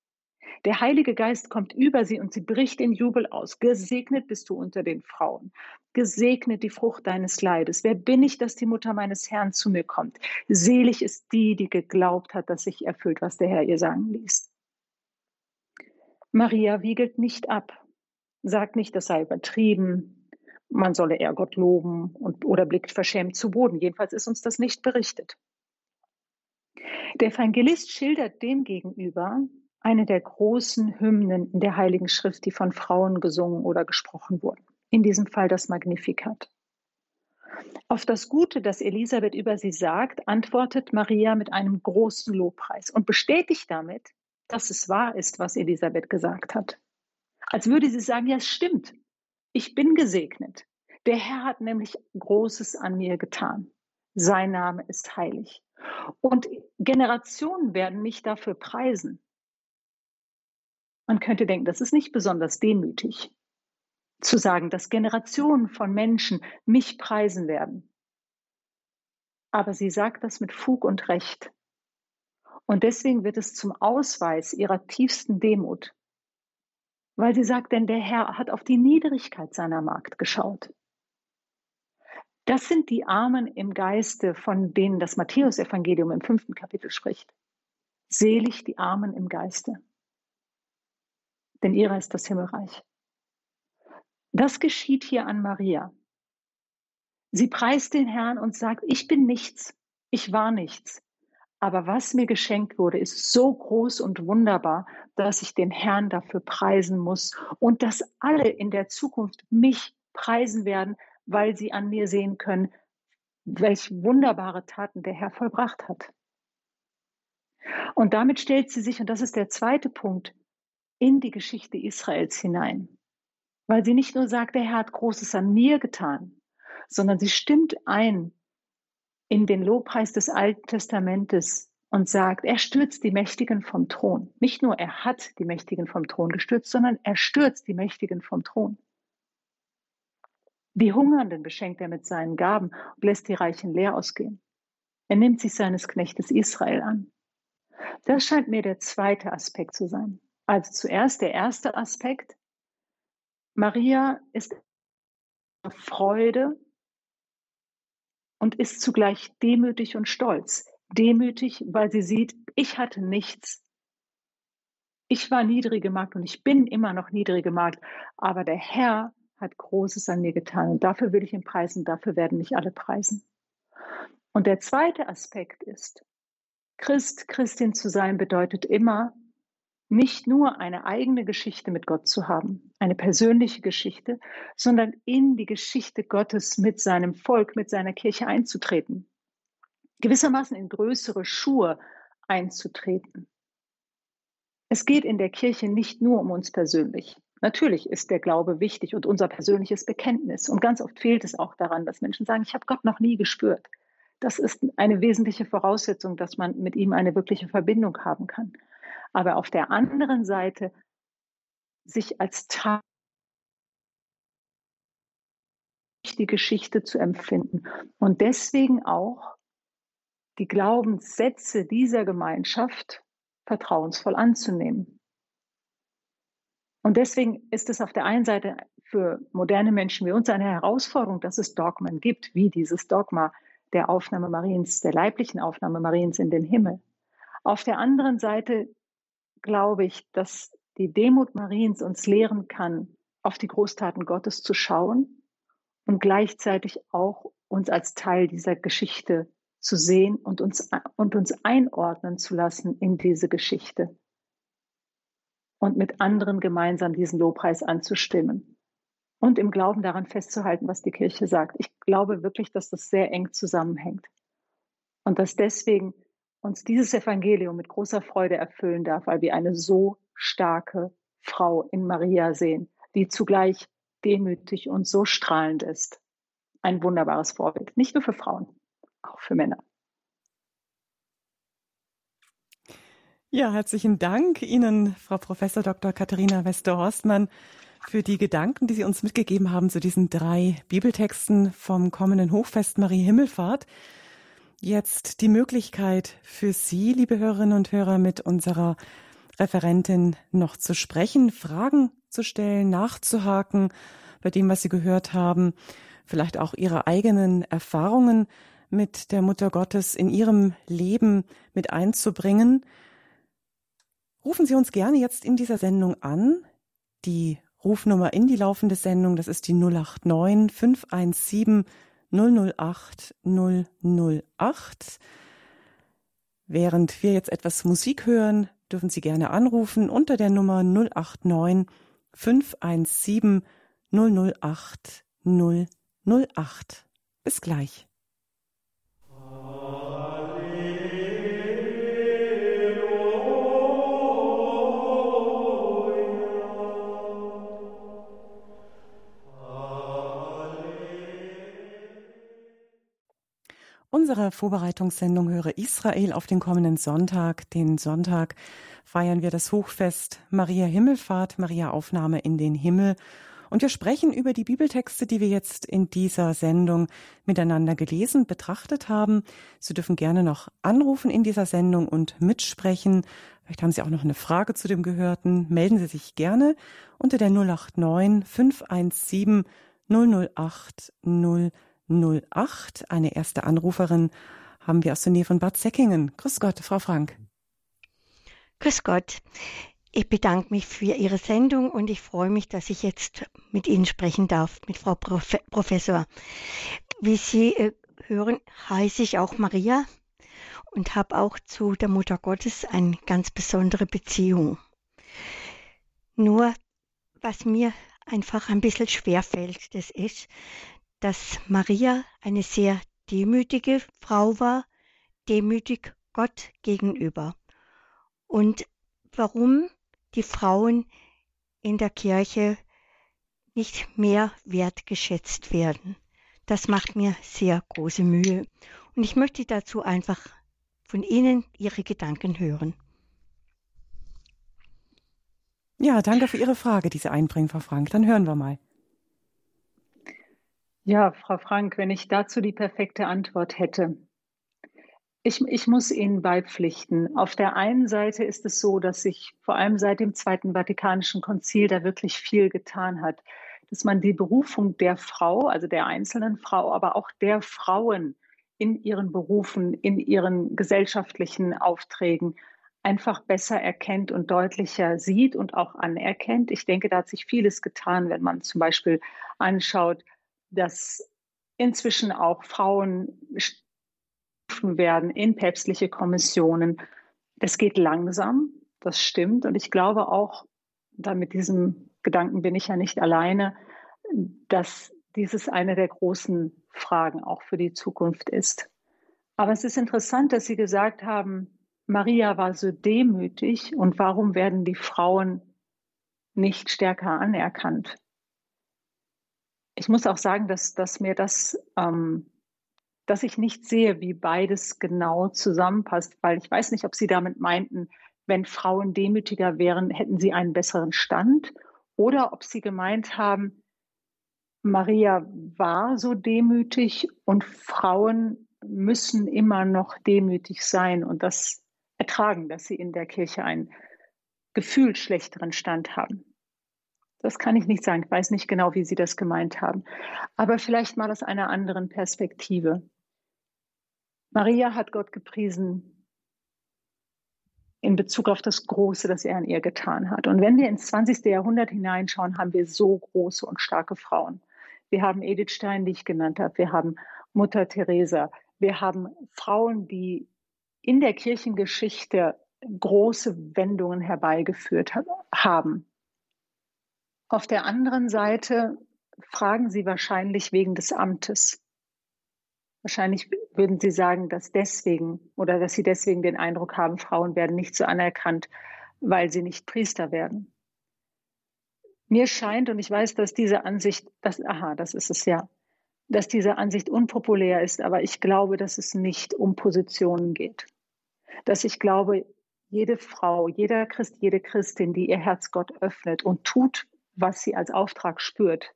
Speaker 2: Der Heilige Geist kommt über sie und sie bricht in Jubel aus. Gesegnet bist du unter den Frauen. Gesegnet die Frucht deines Leides. Wer bin ich, dass die Mutter meines Herrn zu mir kommt? Selig ist die, die geglaubt hat, dass sich erfüllt, was der Herr ihr sagen ließ. Maria wiegelt nicht ab, sagt nicht, das sei übertrieben, man solle eher Gott loben und, oder blickt verschämt zu Boden. Jedenfalls ist uns das nicht berichtet. Der Evangelist schildert demgegenüber eine der großen Hymnen in der Heiligen Schrift, die von Frauen gesungen oder gesprochen wurden. In diesem Fall das Magnificat. Auf das Gute, das Elisabeth über sie sagt, antwortet Maria mit einem großen Lobpreis und bestätigt damit, dass es wahr ist, was Elisabeth gesagt hat. Als würde sie sagen, ja, es stimmt. Ich bin gesegnet. Der Herr hat nämlich Großes an mir getan. Sein Name ist heilig. Und Generationen werden mich dafür preisen. Man könnte denken, das ist nicht besonders demütig, zu sagen, dass Generationen von Menschen mich preisen werden. Aber sie sagt das mit Fug und Recht. Und deswegen wird es zum Ausweis ihrer tiefsten Demut. Weil sie sagt, denn der Herr hat auf die Niedrigkeit seiner Magd geschaut. Das sind die Armen im Geiste, von denen das Matthäusevangelium im fünften Kapitel spricht. Selig die Armen im Geiste denn ihrer ist das Himmelreich. Das geschieht hier an Maria. Sie preist den Herrn und sagt, ich bin nichts, ich war nichts. Aber was mir geschenkt wurde, ist so groß und wunderbar, dass ich den Herrn dafür preisen muss und dass alle in der Zukunft mich preisen werden, weil sie an mir sehen können, welch wunderbare Taten der Herr vollbracht hat. Und damit stellt sie sich, und das ist der zweite Punkt, in die Geschichte Israels hinein. Weil sie nicht nur sagt, der Herr hat Großes an mir getan, sondern sie stimmt ein in den Lobpreis des Alten Testamentes und sagt, er stürzt die Mächtigen vom Thron. Nicht nur er hat die Mächtigen vom Thron gestürzt, sondern er stürzt die Mächtigen vom Thron. Die Hungernden beschenkt er mit seinen Gaben und lässt die Reichen leer ausgehen. Er nimmt sich seines Knechtes Israel an. Das scheint mir der zweite Aspekt zu sein. Also zuerst der erste Aspekt. Maria ist Freude und ist zugleich demütig und stolz. Demütig, weil sie sieht, ich hatte nichts. Ich war niedrige Magd und ich bin immer noch niedrige Magd, aber der Herr hat Großes an mir getan und dafür will ich ihn preisen, dafür werden mich alle preisen. Und der zweite Aspekt ist, Christ, Christin zu sein bedeutet immer, nicht nur eine eigene Geschichte mit Gott zu haben, eine persönliche Geschichte, sondern in die Geschichte Gottes mit seinem Volk, mit seiner Kirche einzutreten. Gewissermaßen in größere Schuhe einzutreten. Es geht in der Kirche nicht nur um uns persönlich. Natürlich ist der Glaube wichtig und unser persönliches Bekenntnis. Und ganz oft fehlt es auch daran, dass Menschen sagen, ich habe Gott noch nie gespürt. Das ist eine wesentliche Voraussetzung, dass man mit ihm eine wirkliche Verbindung haben kann aber auf der anderen Seite sich als Teil die Geschichte zu empfinden und deswegen auch die Glaubenssätze dieser Gemeinschaft vertrauensvoll anzunehmen. Und deswegen ist es auf der einen Seite für moderne Menschen wie uns eine Herausforderung, dass es Dogmen gibt, wie dieses Dogma der Aufnahme Mariens, der leiblichen Aufnahme Mariens in den Himmel. Auf der anderen Seite glaube ich, dass die Demut Mariens uns lehren kann, auf die Großtaten Gottes zu schauen und gleichzeitig auch uns als Teil dieser Geschichte zu sehen und uns, und uns einordnen zu lassen in diese Geschichte und mit anderen gemeinsam diesen Lobpreis anzustimmen und im Glauben daran festzuhalten, was die Kirche sagt. Ich glaube wirklich, dass das sehr eng zusammenhängt und dass deswegen uns dieses Evangelium mit großer Freude erfüllen darf, weil wir eine so starke Frau in Maria sehen, die zugleich demütig und so strahlend ist. Ein wunderbares Vorbild, nicht nur für Frauen, auch für Männer.
Speaker 1: Ja, herzlichen Dank Ihnen, Frau Professor Dr. Katharina Wester-Horstmann, für die Gedanken, die Sie uns mitgegeben haben zu diesen drei Bibeltexten vom kommenden Hochfest Marie Himmelfahrt. Jetzt die Möglichkeit für Sie, liebe Hörerinnen und Hörer, mit unserer Referentin noch zu sprechen, Fragen zu stellen, nachzuhaken bei dem, was Sie gehört haben, vielleicht auch Ihre eigenen Erfahrungen mit der Mutter Gottes in Ihrem Leben mit einzubringen. Rufen Sie uns gerne jetzt in dieser Sendung an. Die Rufnummer in die laufende Sendung, das ist die 089 517 008 008. Während wir jetzt etwas Musik hören, dürfen Sie gerne anrufen unter der Nummer 089 517 008 008. Bis gleich. Unsere Vorbereitungssendung Höre Israel auf den kommenden Sonntag. Den Sonntag feiern wir das Hochfest Maria Himmelfahrt, Maria Aufnahme in den Himmel. Und wir sprechen über die Bibeltexte, die wir jetzt in dieser Sendung miteinander gelesen, betrachtet haben. Sie dürfen gerne noch anrufen in dieser Sendung und mitsprechen. Vielleicht haben Sie auch noch eine Frage zu dem Gehörten. Melden Sie sich gerne unter der 089 517 008 008. 08. Eine erste Anruferin haben wir aus der Nähe von Bad Säckingen. Grüß Gott, Frau Frank.
Speaker 3: Grüß Gott. Ich bedanke mich für Ihre Sendung und ich freue mich, dass ich jetzt mit Ihnen sprechen darf, mit Frau Prof Professor. Wie Sie äh, hören, heiße ich auch Maria und habe auch zu der Mutter Gottes eine ganz besondere Beziehung. Nur, was mir einfach ein bisschen schwer fällt, das ist, dass Maria eine sehr demütige Frau war, demütig Gott gegenüber. Und warum die Frauen in der Kirche nicht mehr wertgeschätzt werden. Das macht mir sehr große Mühe. Und ich möchte dazu einfach von Ihnen Ihre Gedanken hören.
Speaker 1: Ja, danke für Ihre Frage, diese Einbringen, Frau Frank. Dann hören wir mal.
Speaker 2: Ja, Frau Frank, wenn ich dazu die perfekte Antwort hätte. Ich, ich muss Ihnen beipflichten. Auf der einen Seite ist es so, dass sich vor allem seit dem Zweiten Vatikanischen Konzil da wirklich viel getan hat, dass man die Berufung der Frau, also der einzelnen Frau, aber auch der Frauen in ihren Berufen, in ihren gesellschaftlichen Aufträgen einfach besser erkennt und deutlicher sieht und auch anerkennt. Ich denke, da hat sich vieles getan, wenn man zum Beispiel anschaut, dass inzwischen auch Frauen werden in päpstliche Kommissionen. Es geht langsam, das stimmt. Und ich glaube auch, da mit diesem Gedanken bin ich ja nicht alleine, dass dieses eine der großen Fragen auch für die Zukunft ist. Aber es ist interessant, dass Sie gesagt haben, Maria war so demütig und warum werden die Frauen nicht stärker anerkannt? Ich muss auch sagen, dass, dass mir das, ähm, dass ich nicht sehe, wie beides genau zusammenpasst, weil ich weiß nicht, ob Sie damit meinten, wenn Frauen demütiger wären, hätten sie einen besseren Stand oder ob Sie gemeint haben, Maria war so demütig und Frauen müssen immer noch demütig sein und das ertragen, dass sie in der Kirche einen gefühlt schlechteren Stand haben. Das kann ich nicht sagen. Ich weiß nicht genau, wie Sie das gemeint haben. Aber vielleicht mal aus einer anderen Perspektive. Maria hat Gott gepriesen in Bezug auf das Große, das er an ihr getan hat. Und wenn wir ins 20. Jahrhundert hineinschauen, haben wir so große und starke Frauen. Wir haben Edith Stein, die ich genannt habe. Wir haben Mutter Teresa. Wir haben Frauen, die in der Kirchengeschichte große Wendungen herbeigeführt haben. Auf der anderen Seite fragen Sie wahrscheinlich wegen des Amtes. Wahrscheinlich würden Sie sagen, dass deswegen oder dass Sie deswegen den Eindruck haben, Frauen werden nicht so anerkannt, weil sie nicht Priester werden. Mir scheint, und ich weiß, dass diese Ansicht, das, aha, das ist es ja, dass diese Ansicht unpopulär ist, aber ich glaube, dass es nicht um Positionen geht. Dass ich glaube, jede Frau, jeder Christ, jede Christin, die ihr Herz Gott öffnet und tut, was sie als Auftrag spürt,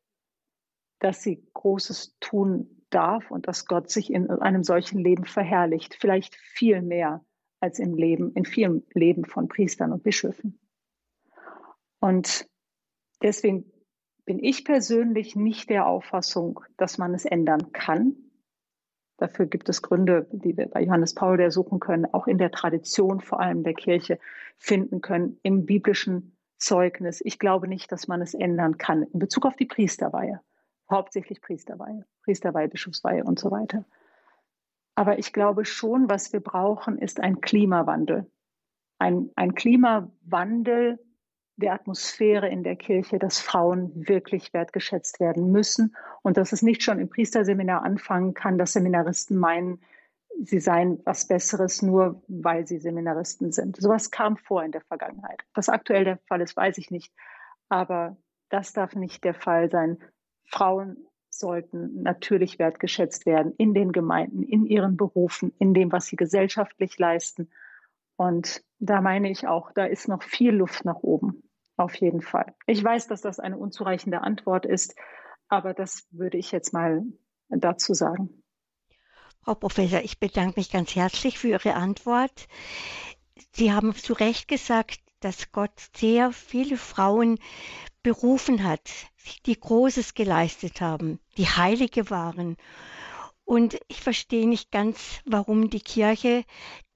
Speaker 2: dass sie Großes tun darf und dass Gott sich in einem solchen Leben verherrlicht, vielleicht viel mehr als im Leben, in vielen Leben von Priestern und Bischöfen. Und deswegen bin ich persönlich nicht der Auffassung, dass man es ändern kann. Dafür gibt es Gründe, die wir bei Johannes Paul der suchen können, auch in der Tradition vor allem der Kirche finden können, im biblischen Zeugnis. Ich glaube nicht, dass man es ändern kann in Bezug auf die Priesterweihe hauptsächlich Priesterweihe, Priesterweihe, Bischofsweihe und so weiter. Aber ich glaube schon, was wir brauchen, ist ein Klimawandel. Ein, ein Klimawandel der Atmosphäre in der Kirche, dass Frauen wirklich wertgeschätzt werden müssen und dass es nicht schon im Priesterseminar anfangen kann, dass Seminaristen meinen, sie seien was Besseres, nur weil sie Seminaristen sind. Sowas kam vor in der Vergangenheit. Was aktuell der Fall ist, weiß ich nicht. Aber das darf nicht der Fall sein. Frauen sollten natürlich wertgeschätzt werden in den Gemeinden, in ihren Berufen, in dem, was sie gesellschaftlich leisten. Und da meine ich auch, da ist noch viel Luft nach oben. Auf jeden Fall. Ich weiß, dass das eine unzureichende Antwort ist, aber das würde ich jetzt mal dazu sagen.
Speaker 3: Frau Professor, ich bedanke mich ganz herzlich für Ihre Antwort. Sie haben zu Recht gesagt, dass Gott sehr viele Frauen berufen hat, die Großes geleistet haben, die Heilige waren. Und ich verstehe nicht ganz, warum die Kirche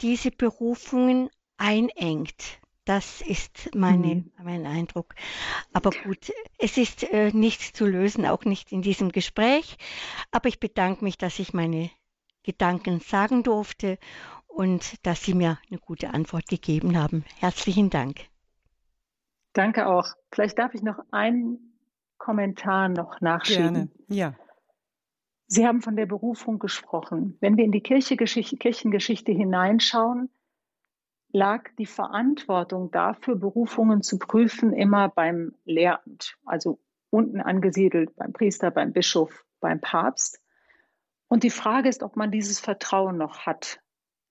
Speaker 3: diese Berufungen einengt. Das ist meine, mhm. mein Eindruck. Aber gut, es ist äh, nichts zu lösen, auch nicht in diesem Gespräch. Aber ich bedanke mich, dass ich meine Gedanken sagen durfte und dass Sie mir eine gute Antwort gegeben haben. Herzlichen Dank.
Speaker 2: Danke auch. Vielleicht darf ich noch einen Kommentar noch nachschieben. Gerne.
Speaker 1: Ja.
Speaker 2: Sie haben von der Berufung gesprochen. Wenn wir in die Kirchengeschichte, Kirchengeschichte hineinschauen, lag die Verantwortung dafür, Berufungen zu prüfen, immer beim Lehramt, also unten angesiedelt beim Priester, beim Bischof, beim Papst. Und die Frage ist, ob man dieses Vertrauen noch hat,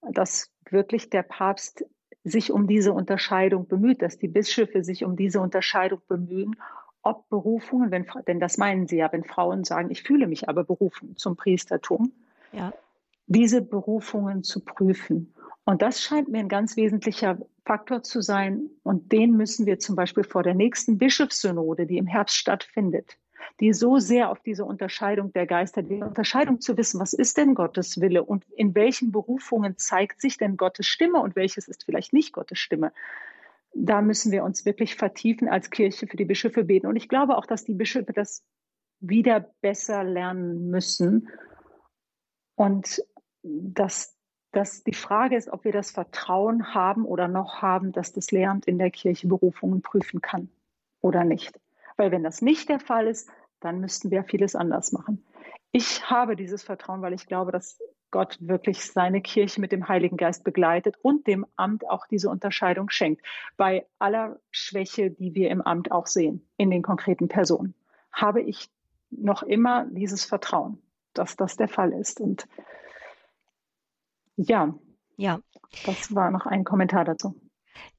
Speaker 2: dass wirklich der Papst sich um diese Unterscheidung bemüht, dass die Bischöfe sich um diese Unterscheidung bemühen ob Berufungen, wenn, denn das meinen Sie ja, wenn Frauen sagen, ich fühle mich aber berufen zum Priestertum, ja. diese Berufungen zu prüfen. Und das scheint mir ein ganz wesentlicher Faktor zu sein. Und den müssen wir zum Beispiel vor der nächsten Bischofssynode, die im Herbst stattfindet, die so sehr auf diese Unterscheidung der Geister, die Unterscheidung zu wissen, was ist denn Gottes Wille und in welchen Berufungen zeigt sich denn Gottes Stimme und welches ist vielleicht nicht Gottes Stimme da müssen wir uns wirklich vertiefen als Kirche für die Bischöfe beten. Und ich glaube auch, dass die Bischöfe das wieder besser lernen müssen. Und dass, dass die Frage ist, ob wir das Vertrauen haben oder noch haben, dass das Lehramt in der Kirche Berufungen prüfen kann oder nicht. Weil wenn das nicht der Fall ist, dann müssten wir vieles anders machen. Ich habe dieses Vertrauen, weil ich glaube, dass Gott wirklich seine Kirche mit dem Heiligen Geist begleitet und dem Amt auch diese Unterscheidung schenkt. Bei aller Schwäche, die wir im Amt auch sehen, in den konkreten Personen, habe ich noch immer dieses Vertrauen, dass das der Fall ist. Und ja, ja. das war noch ein Kommentar dazu.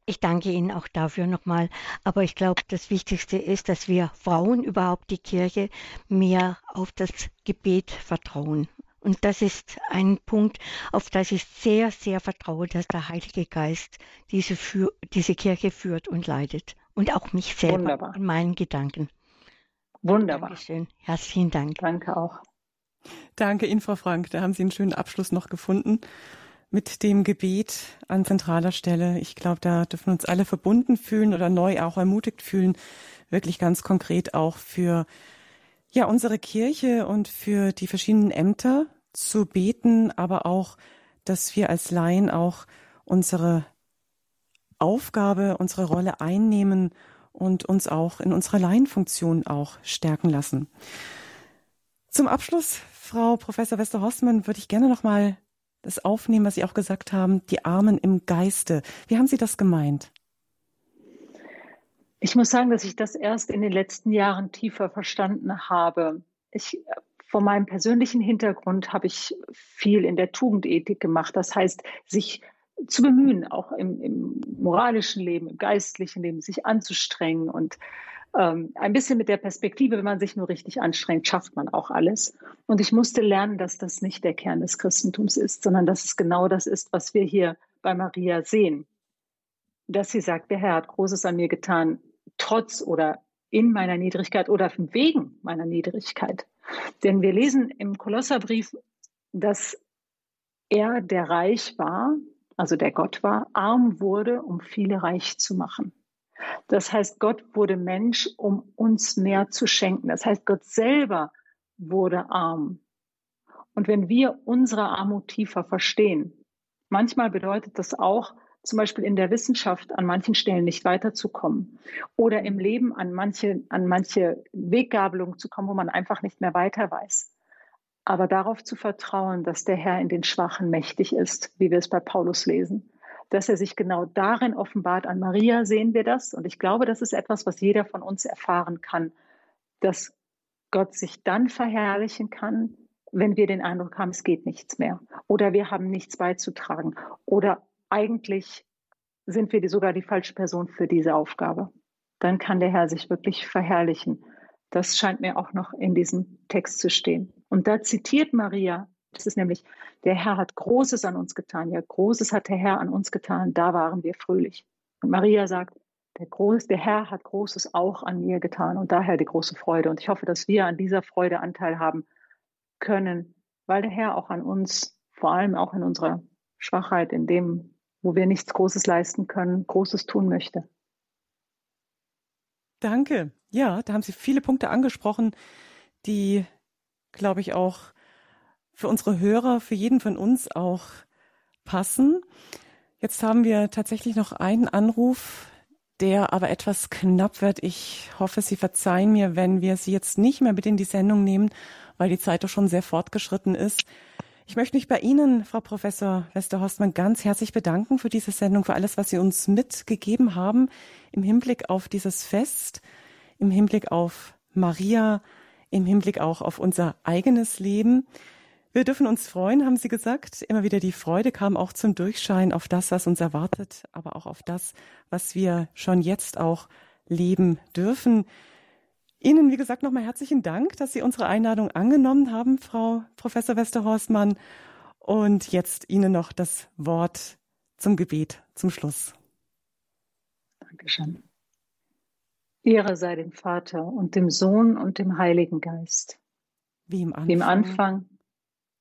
Speaker 3: Ich danke Ihnen auch dafür nochmal. Aber ich glaube, das Wichtigste ist, dass wir Frauen überhaupt die Kirche mehr auf das Gebet vertrauen. Und das ist ein Punkt, auf das ich sehr, sehr vertraue, dass der Heilige Geist diese, für, diese Kirche führt und leitet. Und auch mich selber Wunderbar. in meinen Gedanken.
Speaker 2: Wunderbar.
Speaker 3: Dankeschön. Herzlichen Dank.
Speaker 2: Danke auch.
Speaker 1: Danke Ihnen, Frau Frank. Da haben Sie einen schönen Abschluss noch gefunden mit dem Gebet an zentraler Stelle. Ich glaube, da dürfen uns alle verbunden fühlen oder neu auch ermutigt fühlen, wirklich ganz konkret auch für ja, unsere Kirche und für die verschiedenen Ämter zu beten, aber auch, dass wir als Laien auch unsere Aufgabe, unsere Rolle einnehmen und uns auch in unserer Laienfunktion auch stärken lassen. Zum Abschluss, Frau Professor Westerhorstmann, würde ich gerne noch mal das aufnehmen, was Sie auch gesagt haben, die Armen im Geiste. Wie haben Sie das gemeint?
Speaker 2: Ich muss sagen, dass ich das erst in den letzten Jahren tiefer verstanden habe. Ich, von meinem persönlichen Hintergrund habe ich viel in der Tugendethik gemacht. Das heißt, sich zu bemühen, auch im, im moralischen Leben, im geistlichen Leben, sich anzustrengen und ähm, ein bisschen mit der Perspektive, wenn man sich nur richtig anstrengt, schafft man auch alles. Und ich musste lernen, dass das nicht der Kern des Christentums ist, sondern dass es genau das ist, was wir hier bei Maria sehen. Dass sie sagt, der Herr hat Großes an mir getan, trotz oder in meiner Niedrigkeit oder wegen meiner Niedrigkeit. Denn wir lesen im Kolosserbrief, dass er, der reich war, also der Gott war, arm wurde, um viele reich zu machen. Das heißt, Gott wurde Mensch, um uns mehr zu schenken. Das heißt, Gott selber wurde arm. Und wenn wir unsere Armut tiefer verstehen, manchmal bedeutet das auch, zum Beispiel in der Wissenschaft an manchen Stellen nicht weiterzukommen oder im Leben an manche, an manche Weggabelungen zu kommen, wo man einfach nicht mehr weiter weiß. Aber darauf zu vertrauen, dass der Herr in den Schwachen mächtig ist, wie wir es bei Paulus lesen dass er sich genau darin offenbart. An Maria sehen wir das. Und ich glaube, das ist etwas, was jeder von uns erfahren kann, dass Gott sich dann verherrlichen kann, wenn wir den Eindruck haben, es geht nichts mehr. Oder wir haben nichts beizutragen. Oder eigentlich sind wir sogar die falsche Person für diese Aufgabe. Dann kann der Herr sich wirklich verherrlichen. Das scheint mir auch noch in diesem Text zu stehen. Und da zitiert Maria das ist nämlich, der Herr hat Großes an uns getan. Ja, Großes hat der Herr an uns getan. Da waren wir fröhlich. Und Maria sagt, der, Groß, der Herr hat Großes auch an mir getan und daher die große Freude. Und ich hoffe, dass wir an dieser Freude Anteil haben können, weil der Herr auch an uns, vor allem auch in unserer Schwachheit, in dem, wo wir nichts Großes leisten können, Großes tun möchte.
Speaker 1: Danke. Ja, da haben Sie viele Punkte angesprochen, die, glaube ich, auch für unsere Hörer, für jeden von uns auch passen. Jetzt haben wir tatsächlich noch einen Anruf, der aber etwas knapp wird. Ich hoffe, Sie verzeihen mir, wenn wir Sie jetzt nicht mehr mit in die Sendung nehmen, weil die Zeit doch schon sehr fortgeschritten ist. Ich möchte mich bei Ihnen, Frau Professor Westerhorstmann, ganz herzlich bedanken für diese Sendung, für alles, was Sie uns mitgegeben haben im Hinblick auf dieses Fest, im Hinblick auf Maria, im Hinblick auch auf unser eigenes Leben. Wir dürfen uns freuen, haben Sie gesagt. Immer wieder die Freude kam auch zum Durchschein auf das, was uns erwartet, aber auch auf das, was wir schon jetzt auch leben dürfen. Ihnen, wie gesagt, nochmal herzlichen Dank, dass Sie unsere Einladung angenommen haben, Frau Professor Westerhorstmann. Und jetzt Ihnen noch das Wort zum Gebet zum Schluss.
Speaker 2: Dankeschön. Ehre sei dem Vater und dem Sohn und dem Heiligen Geist.
Speaker 1: Wie im Anfang,
Speaker 2: Wie im Anfang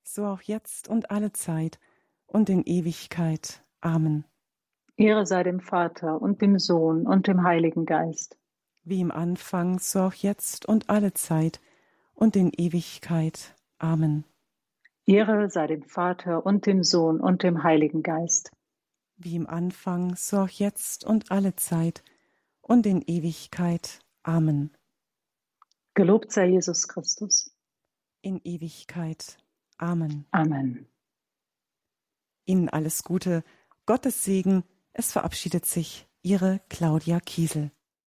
Speaker 1: so auch jetzt und alle Zeit und in Ewigkeit. Amen.
Speaker 2: Ehre sei dem Vater und dem Sohn und dem Heiligen Geist.
Speaker 1: Wie im Anfang, so auch jetzt und alle Zeit und in Ewigkeit. Amen.
Speaker 2: Ehre sei dem Vater und dem Sohn und dem Heiligen Geist.
Speaker 1: Wie im Anfang, so auch jetzt und alle Zeit und in Ewigkeit. Amen.
Speaker 2: Gelobt sei Jesus Christus.
Speaker 1: In Ewigkeit. Amen.
Speaker 2: Amen.
Speaker 1: Ihnen alles Gute, Gottes Segen. Es verabschiedet sich Ihre Claudia Kiesel.